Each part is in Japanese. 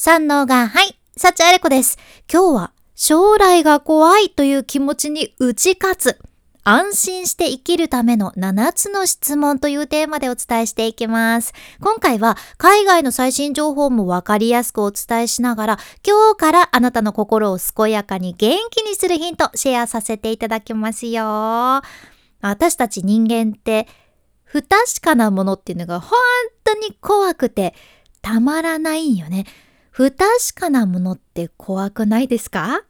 三能が、はい、幸あれ子です。今日は、将来が怖いという気持ちに打ち勝つ。安心して生きるための7つの質問というテーマでお伝えしていきます。今回は海外の最新情報もわかりやすくお伝えしながら、今日からあなたの心を健やかに元気にするヒントシェアさせていただきますよ。私たち人間って不確かなものっていうのが本当に怖くてたまらないんよね。不確かなものって怖くないですか？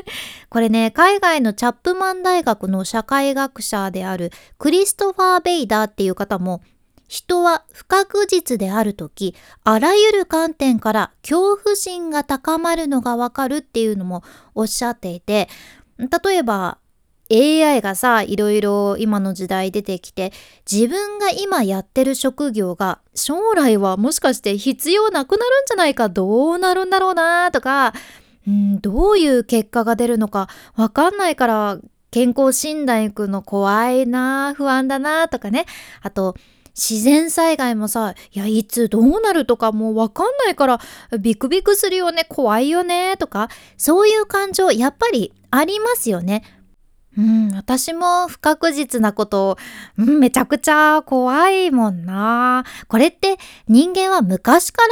これね、海外のチャップマン大学の社会学者であるクリストファー・ベイダーっていう方も、人は不確実であるとき、あらゆる観点から恐怖心が高まるのがわかるっていうのもおっしゃっていて、例えば AI がさ、いろいろ今の時代出てきて、自分が今やってる職業が将来はもしかして必要なくなるんじゃないか、どうなるんだろうなとか、うん、どういう結果が出るのかわかんないから健康診断行くの怖いな不安だなとかね。あと、自然災害もさ、いや、いつどうなるとかもうわかんないから、ビクビクするよね、怖いよね、とか、そういう感情、やっぱりありますよね。うん、私も不確実なこと、うん、めちゃくちゃ怖いもんな。これって人間は昔か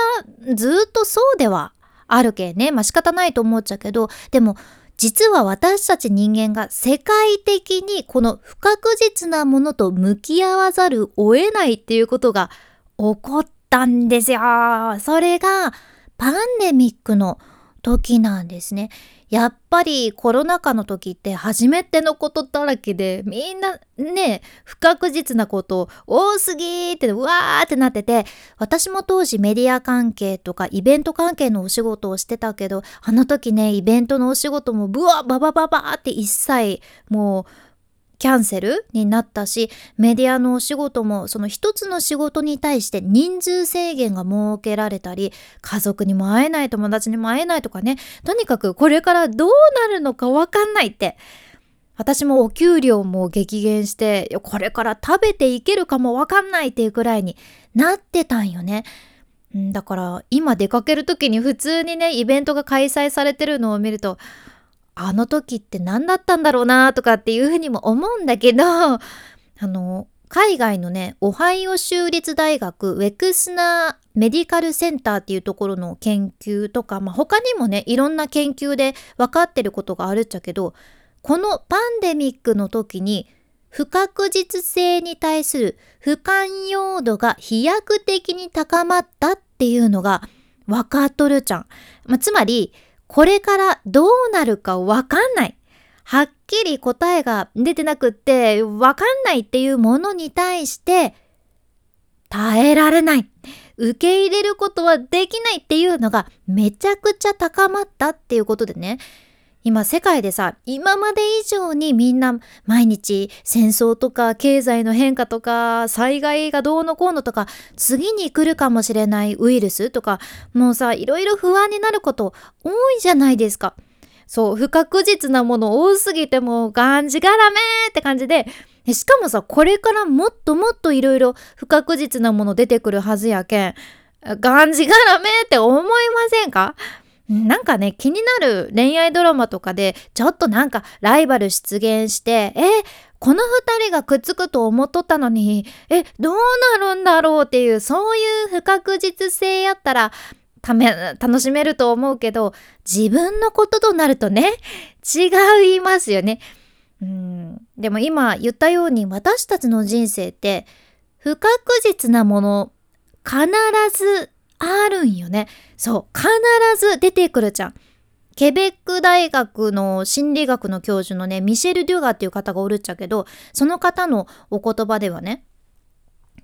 らずっとそうではあるけね。まあ仕方ないと思っちゃうけど、でも実は私たち人間が世界的にこの不確実なものと向き合わざるを得ないっていうことが起こったんですよ。それがパンデミックの時なんですね。やっぱりコロナ禍の時って初めてのことだらけでみんなね不確実なこと多すぎってうわーってなってて私も当時メディア関係とかイベント関係のお仕事をしてたけどあの時ねイベントのお仕事もブワーババババーって一切もうキャンセルになったしメディアのお仕事もその一つの仕事に対して人数制限が設けられたり家族にも会えない友達にも会えないとかねとにかくこれからどうなるのかわかんないって私もお給料も激減してこれから食べていけるかもわかんないっていうくらいになってたんよね。だから今出かける時に普通にねイベントが開催されてるのを見るとあの時って何だったんだろうなとかっていうふうにも思うんだけど あの海外のねオハイオ州立大学ウェクスナーメディカルセンターっていうところの研究とか、まあ、他にもねいろんな研究で分かってることがあるっちゃけどこのパンデミックの時に不確実性に対する不寛容度が飛躍的に高まったっていうのが分かっとるじゃん。まあ、つまりこれからどうなるかわかんない。はっきり答えが出てなくってわかんないっていうものに対して耐えられない。受け入れることはできないっていうのがめちゃくちゃ高まったっていうことでね。今世界でさ今まで以上にみんな毎日戦争とか経済の変化とか災害がどうのこうのとか次に来るかもしれないウイルスとかもうさいろいろ不安になること多いじゃないですか。そう不確実なもの多すぎてもがんじがらめって感じでしかもさこれからもっともっといろいろ不確実なもの出てくるはずやけんがんじがらめって思いませんか？なんかね、気になる恋愛ドラマとかで、ちょっとなんかライバル出現して、え、この二人がくっつくと思っとったのに、え、どうなるんだろうっていう、そういう不確実性やったら、ため、楽しめると思うけど、自分のこととなるとね、違いますよね。うん、でも今言ったように私たちの人生って不確実なもの必ずあるんよね。そう、必ず出てくるじゃん。ケベック大学の心理学の教授のね、ミシェル・デュガーっていう方がおるっちゃけど、その方のお言葉ではね、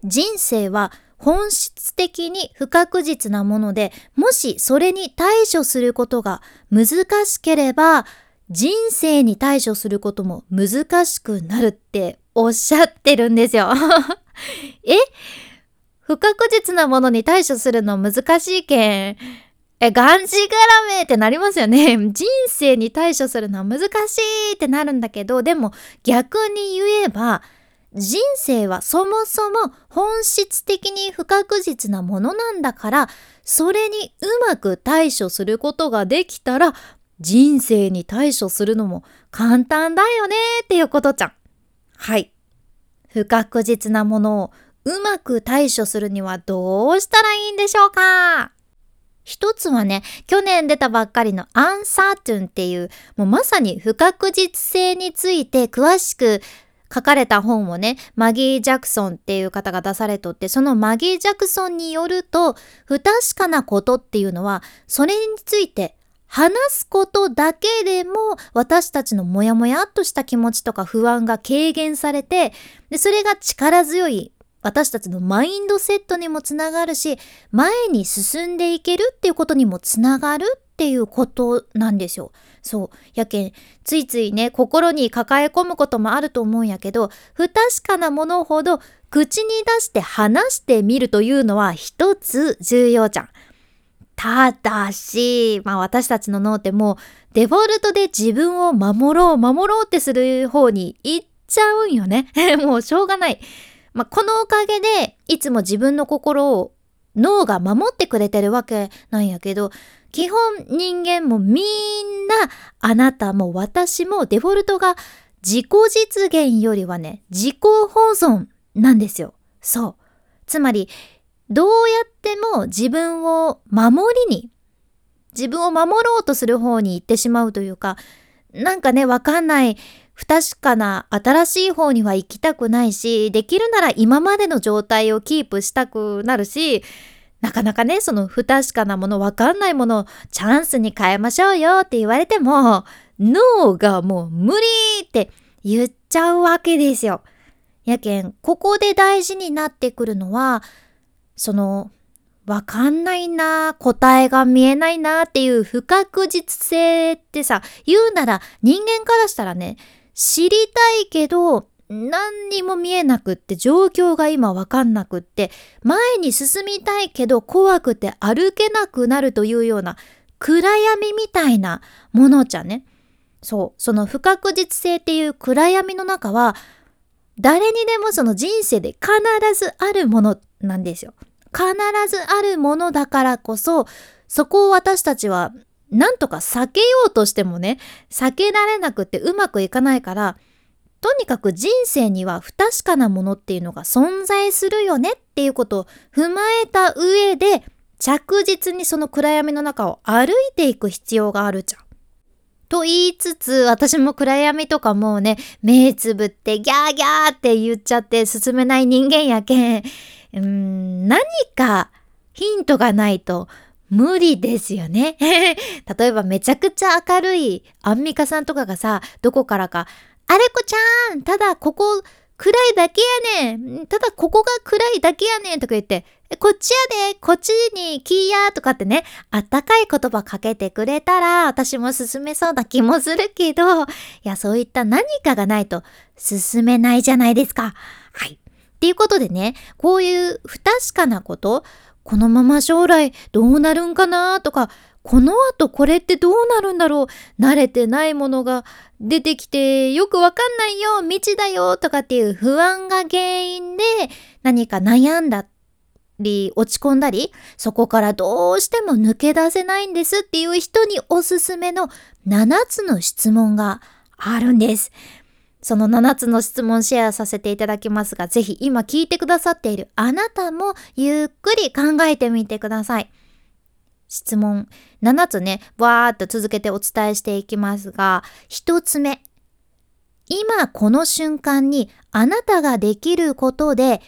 人生は本質的に不確実なもので、もしそれに対処することが難しければ、人生に対処することも難しくなるっておっしゃってるんですよ。え？不確実なものに対処するの難しいけん。え、がんじがらめってなりますよね。人生に対処するのは難しいってなるんだけど、でも逆に言えば、人生はそもそも本質的に不確実なものなんだから、それにうまく対処することができたら、人生に対処するのも簡単だよねっていうことじゃん。はい。不確実なものをうまく対処するにはどうしたらいいんでしょうか？一つはね、去年出たばっかりのアンサートゥンっていう、もうまさに不確実性について詳しく書かれた本をね、マギー・ジャクソンっていう方が出されとって、そのマギー・ジャクソンによると、不確かなことっていうのは、それについて話すことだけでも私たちのモヤモヤっとした気持ちとか不安が軽減されてでそれが力強い私たちのマインドセットにもつながるし前に進んでいけるっていうことにもつながるっていうことなんですよ。そう。やけん、ついついね、心に抱え込むこともあると思うんやけど、不確かなものほど口に出して話してみるというのは一つ重要じゃん。ただし、まあ私たちの脳ってもうデフォルトで自分を守ろう守ろうってする方に行っちゃうんよね。もうしょうがない。まあこのおかげでいつも自分の心を脳が守ってくれてるわけなんやけど、基本人間もみんなあなたも私もデフォルトが自己実現よりはね、自己保存なんですよ。そう。つまりどうやっても自分を守りに、自分を守ろうとする方に行ってしまうというか、なんかね、わかんない、不確かな新しい方には行きたくないし、できるなら今までの状態をキープしたくなるし、なかなかね、その不確かなもの、わかんないものをチャンスに変えましょうよって言われても、脳がもう無理って言っちゃうわけですよ。やけん、ここで大事になってくるのは、その、わかんないな、答えが見えないなっていう不確実性ってさ、言うなら人間からしたらね、知りたいけど、何にも見えなくって状況が今わかんなくって前に進みたいけど怖くて歩けなくなるというような暗闇みたいなものじゃね。そう、その不確実性っていう暗闇の中は誰にでもその人生で必ずあるものなんですよ。必ずあるものだからこそそこを私たちはなんとか避けようとしてもね避けられなくてうまくいかないからとにかく人生には不確かなものっていうのが存在するよねっていうことを踏まえた上で着実にその暗闇の中を歩いていく必要があるじゃん。と言いつつ、私も暗闇とかもうね、目つぶってギャーギャーって言っちゃって進めない人間やけん、うん、何かヒントがないと無理ですよね。例えばめちゃくちゃ明るいアンミカさんとかがさ、どこからか、あれこちゃんただここ暗いだけやねんただここが暗いだけやねんとか言って、こっちやでこっちにキーやとかってね、あったかい言葉かけてくれたら私も進めそうな気もするけど、いや、そういった何かがないと進めないじゃないですか。はい。っていうことでね、こういう不確かなこと、このまま将来どうなるんかなとか、この後これってどうなるんだろう慣れてないものが出てきてよくわかんないよ未知だよとかっていう不安が原因で何か悩んだり落ち込んだりそこからどうしても抜け出せないんですっていう人におすすめの7つの質問があるんです。その7つの質問シェアさせていただきますが、ぜひ今聞いてくださっているあなたもゆっくり考えてみてください。質問7つね、わーっと続けてお伝えしていきますが、1つ目。今この瞬間にあなたができることで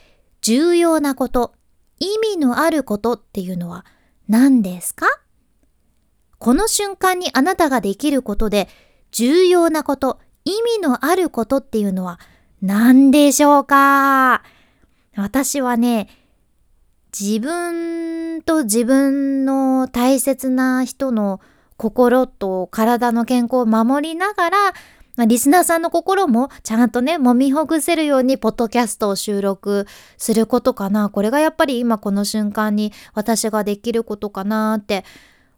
重要なこと、意味のあることっていうのは何ですか？この瞬間にあなたができることで重要なこと、意味のあることっていうのは何でしょうか？私はね、自分と自分の大切な人の心と体の健康を守りながら、まあ、リスナーさんの心もちゃんとね、揉みほぐせるようにポッドキャストを収録することかな。これがやっぱり今この瞬間に私ができることかなって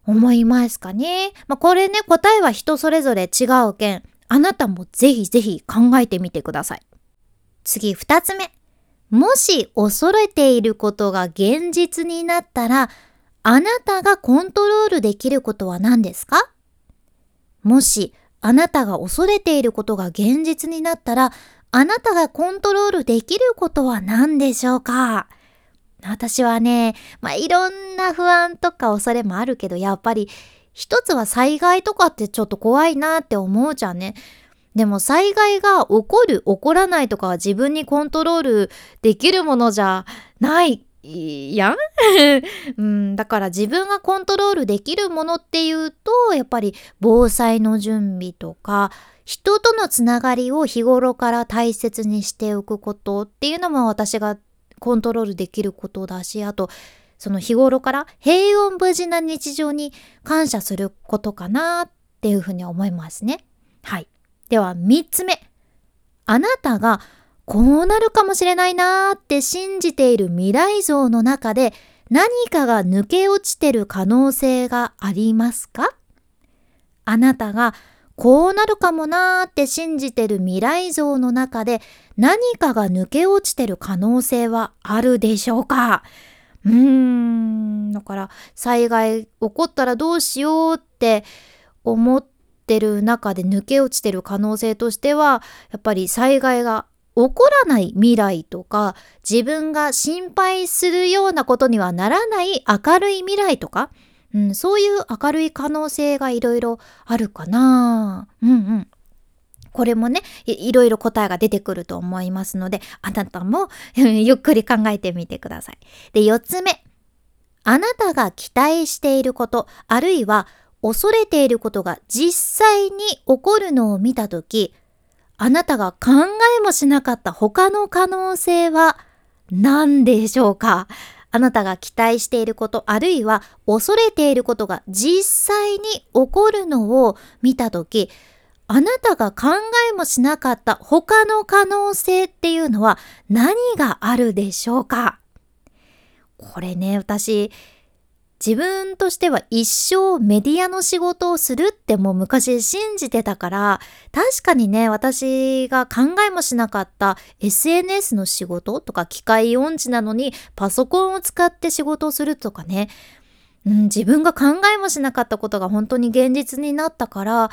思いますかね？まあ、これね、答えは人それぞれ違うけん、あなたもぜひぜひ考えてみてください。次二つ目。もし恐れていることが現実になったら、あなたがコントロールできることは何ですか？もしあなたが恐れていることが現実になったら、あなたがコントロールできることは何でしょうか？私はね、まあ、いろんな不安とか恐れもあるけど、やっぱり一つは災害とかってちょっと怖いなって思うじゃんね。でも災害が起こる、起こらないとかは自分にコントロールできるものじゃないやん、うん、だから自分がコントロールできるものっていうと、やっぱり防災の準備とか、人とのつながりを日頃から大切にしておくことっていうのも私がコントロールできることだし、あと、その日頃から平穏無事な日常に感謝することかなっていうふうに思いますね。はい。では3つ目。あなたがこうなるかもしれないなーって信じている未来像の中で何かが抜け落ちてる可能性がありますか？あなたがこうなるかもなーって信じてる未来像の中で何かが抜け落ちてる可能性はあるでしょうか？うーん、だから災害起こったらどうしようって思ってる中で抜け落ちてる可能性としてはやっぱり災害が起こらない未来とか自分が心配するようなことにはならない明るい未来とか、うん、そういう明るい可能性がいろいろあるかな。うんうん。これもねい、いろいろ答えが出てくると思いますので、あなたもゆっくり考えてみてください。で、四つ目。あなたが期待していること、あるいは恐れていることが実際に起こるのを見たとき、あなたが考えもしなかった他の可能性は何でしょうか？あなたが期待していること、あるいは恐れていることが実際に起こるのを見たとき、あなたが考えもしなかった他の可能性っていうのは何があるでしょうか？これね、私、自分としては一生メディアの仕事をするってもう昔信じてたから、確かにね、私が考えもしなかった SNS の仕事とか機械音痴なのにパソコンを使って仕事をするとかね、うん、自分が考えもしなかったことが本当に現実になったから、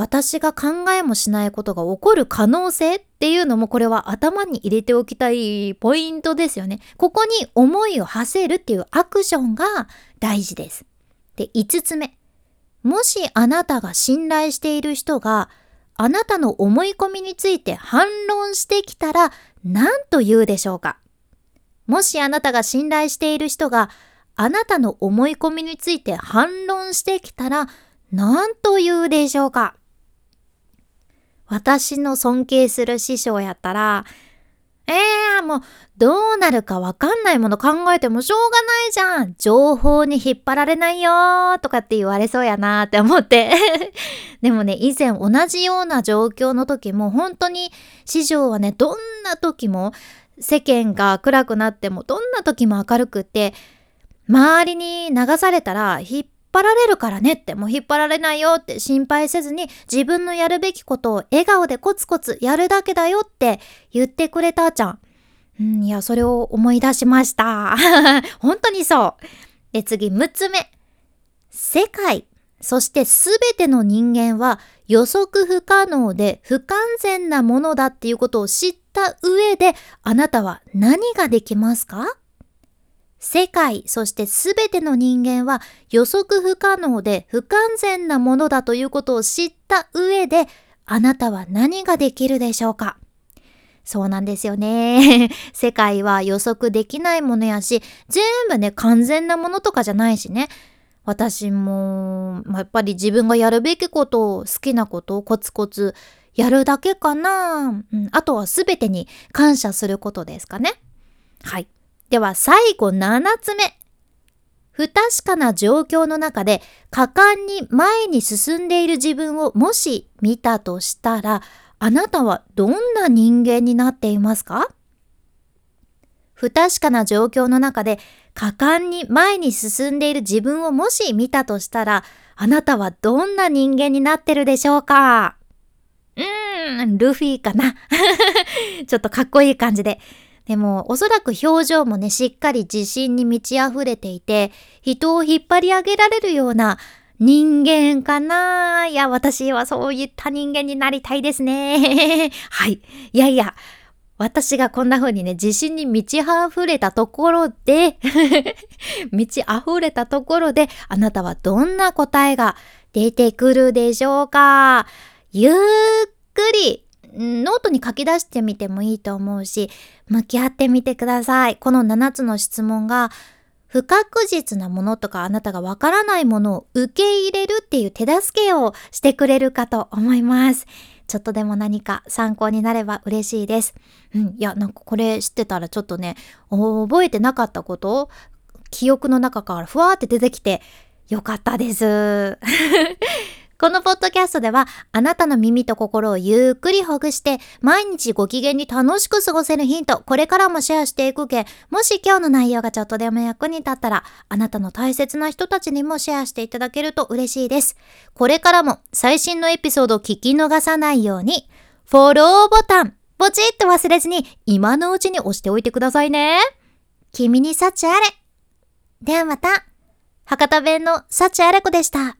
私が考えもしないことが起こる可能性っていうのもこれは頭に入れておきたいポイントですよね。ここに思いを馳せるっていうアクションが大事です。で、5つ目。もしあなたが信頼している人があなたの思い込みについて反論してきたら何と言うでしょうかもしあなたが信頼している人があなたの思い込みについて反論してきたら何と言うでしょうか私の尊敬する師匠やったら、ええー、もう、どうなるかわかんないもの考えてもしょうがないじゃん。情報に引っ張られないよとかって言われそうやなって思って。でもね、以前同じような状況の時も本当に師匠はね、どんな時も世間が暗くなってもどんな時も明るくって、周りに流されたら引っ張られるからねって、もう引っ張られないよって心配せずに自分のやるべきことを笑顔でコツコツやるだけだよって言ってくれたじゃん。うん、いや、それを思い出しました。本当にそう。で、次、6つ目。世界、そしてすべての人間は予測不可能で不完全なものだっていうことを知った上で、あなたは何ができますか？世界、そしてすべての人間は予測不可能で不完全なものだということを知った上で、あなたは何ができるでしょうか？そうなんですよね。世界は予測できないものやし、全部ね、完全なものとかじゃないしね。私も、まあ、やっぱり自分がやるべきことを、好きなことをコツコツやるだけかな。うん、あとは全てに感謝することですかね。はい。では最後7つ目。不確かな状況の中で果敢に前に進んでいる自分をもし見たとしたら、あなたはどんな人間になっていますか？不確かな状況の中で果敢に前に進んでいる自分をもし見たとしたら、あなたはどんな人間になってるでしょうか？うーん、ルフィかな。ちょっとかっこいい感じで。でも、おそらく表情もね、しっかり自信に満ち溢れていて、人を引っ張り上げられるような人間かないや、私はそういった人間になりたいですね。はい。いやいや、私がこんな風にね、自信に満ち溢れたところで 満ち溢れたところで、あなたはどんな答えが出てくるでしょうかゆっくりノートに書き出してみてもいいと思うし、向き合ってみてください。この7つの質問が、不確実なものとかあなたがわからないものを受け入れるっていう手助けをしてくれるかと思います。ちょっとでも何か参考になれば嬉しいです。うん、いや、なんかこれ知ってたらちょっとね、覚えてなかったこと？記憶の中からふわーって出てきてよかったです。このポッドキャストでは、あなたの耳と心をゆっくりほぐして、毎日ご機嫌に楽しく過ごせるヒント、これからもシェアしていくけ、もし今日の内容がちょっとでも役に立ったら、あなたの大切な人たちにもシェアしていただけると嬉しいです。これからも最新のエピソードを聞き逃さないように、フォローボタン、ポチッと忘れずに、今のうちに押しておいてくださいね。君に幸あれ。ではまた、博多弁の幸あれ子でした。